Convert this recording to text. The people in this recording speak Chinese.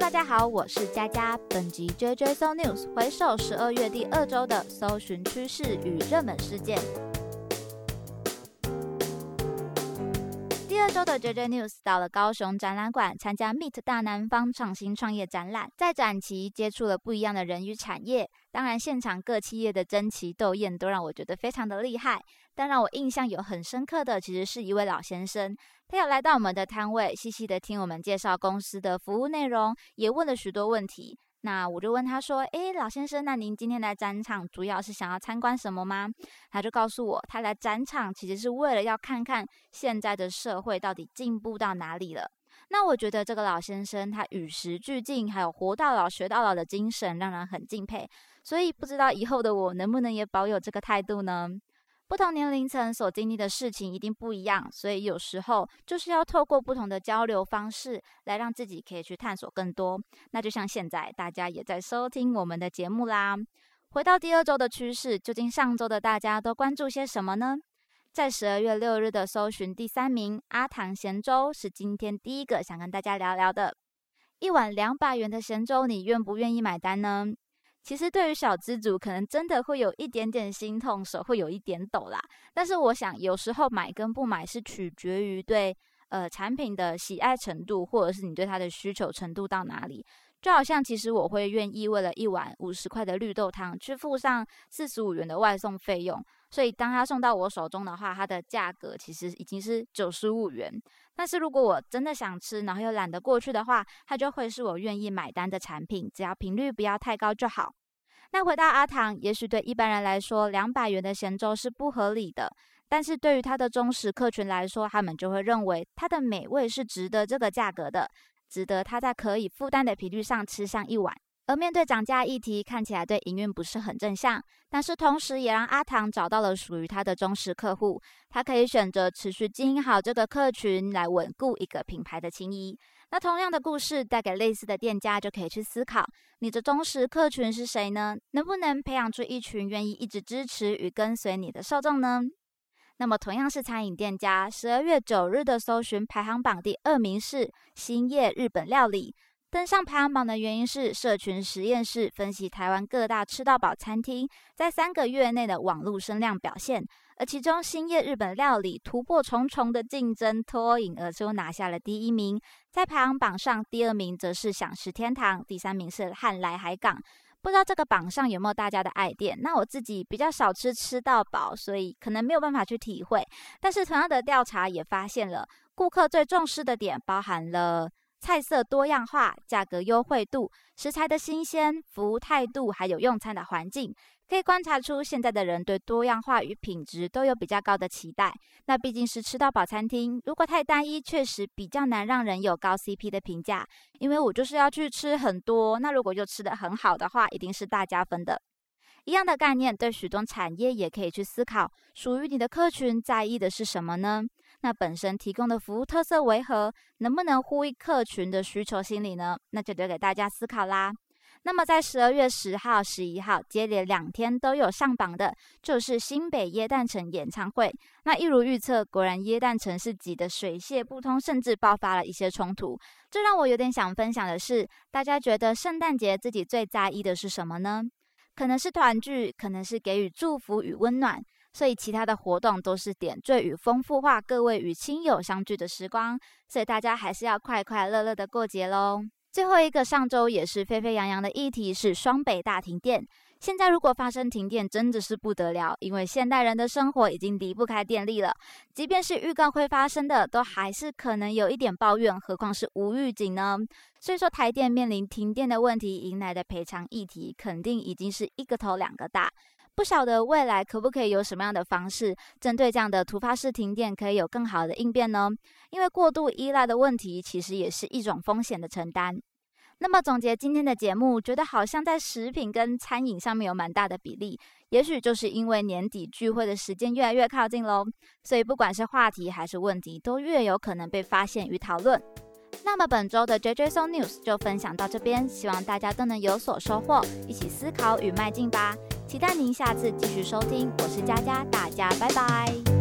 大家好，我是佳佳。本集 JJ So News 回首十二月第二周的搜寻趋势与热门事件。第二周的 JJ News 到了高雄展览馆参加 Meet 大南方创新创业展览，在展期接触了不一样的人与产业。当然，现场各企业的争奇斗艳都让我觉得非常的厉害。但让我印象有很深刻的，其实是一位老先生，他有来到我们的摊位，细细的听我们介绍公司的服务内容，也问了许多问题。那我就问他说：“诶，老先生，那您今天来展场主要是想要参观什么吗？”他就告诉我，他来展场其实是为了要看看现在的社会到底进步到哪里了。那我觉得这个老先生他与时俱进，还有活到老学到老的精神，让人很敬佩。所以不知道以后的我能不能也保有这个态度呢？不同年龄层所经历的事情一定不一样，所以有时候就是要透过不同的交流方式来让自己可以去探索更多。那就像现在大家也在收听我们的节目啦。回到第二周的趋势，究竟上周的大家都关注些什么呢？在十二月六日的搜寻第三名，阿唐咸粥是今天第一个想跟大家聊聊的。一碗两百元的咸粥，你愿不愿意买单呢？其实对于小资族，可能真的会有一点点心痛，手会有一点抖啦。但是我想，有时候买跟不买是取决于对呃产品的喜爱程度，或者是你对它的需求程度到哪里。就好像，其实我会愿意为了一碗五十块的绿豆汤，去付上四十五元的外送费用。所以，当它送到我手中的话，它的价格其实已经是九十五元。但是如果我真的想吃，然后又懒得过去的话，它就会是我愿意买单的产品，只要频率不要太高就好。那回到阿唐，也许对一般人来说，两百元的咸粥是不合理的，但是对于他的忠实客群来说，他们就会认为它的美味是值得这个价格的。值得他在可以负担的频率上吃上一碗。而面对涨价议题，看起来对营运不是很正向，但是同时也让阿唐找到了属于他的忠实客户。他可以选择持续经营好这个客群，来稳固一个品牌的情谊。那同样的故事带给类似的店家，就可以去思考你的忠实客群是谁呢？能不能培养出一群愿意一直支持与跟随你的受众呢？那么，同样是餐饮店家，十二月九日的搜寻排行榜第二名是兴业日本料理。登上排行榜的原因是社群实验室分析台湾各大吃到饱餐厅在三个月内的网络声量表现，而其中兴业日本料理突破重重的竞争，脱颖而出拿下了第一名。在排行榜上，第二名则是享食天堂，第三名是汉来海港。不知道这个榜上有没有大家的爱店？那我自己比较少吃吃到饱，所以可能没有办法去体会。但是同样的调查也发现了，顾客最重视的点包含了菜色多样化、价格优惠度、食材的新鲜、服务态度，还有用餐的环境。可以观察出，现在的人对多样化与品质都有比较高的期待。那毕竟是吃到饱餐厅，如果太单一，确实比较难让人有高 CP 的评价。因为我就是要去吃很多，那如果就吃的很好的话，一定是大加分的。一样的概念，对许多产业也可以去思考，属于你的客群在意的是什么呢？那本身提供的服务特色为何，能不能呼应客群的需求心理呢？那就留给大家思考啦。那么，在十二月十号、十一号接连两天都有上榜的，就是新北耶诞城演唱会。那一如预测，果然耶诞城是挤得水泄不通，甚至爆发了一些冲突。这让我有点想分享的是，大家觉得圣诞节自己最在意的是什么呢？可能是团聚，可能是给予祝福与温暖，所以其他的活动都是点缀与丰富化各位与亲友相聚的时光。所以大家还是要快快乐乐的过节喽。最后一个上周也是沸沸扬扬的议题是双北大停电。现在如果发生停电，真的是不得了，因为现代人的生活已经离不开电力了。即便是预告会发生的，都还是可能有一点抱怨，何况是无预警呢？所以说，台电面临停电的问题，迎来的赔偿议题，肯定已经是一个头两个大。不晓得未来可不可以有什么样的方式，针对这样的突发式停电，可以有更好的应变呢？因为过度依赖的问题，其实也是一种风险的承担。那么总结今天的节目，觉得好像在食品跟餐饮上面有蛮大的比例，也许就是因为年底聚会的时间越来越靠近喽，所以不管是话题还是问题，都越有可能被发现与讨论。那么本周的 JJ So News 就分享到这边，希望大家都能有所收获，一起思考与迈进吧。期待您下次继续收听，我是佳佳，大家拜拜。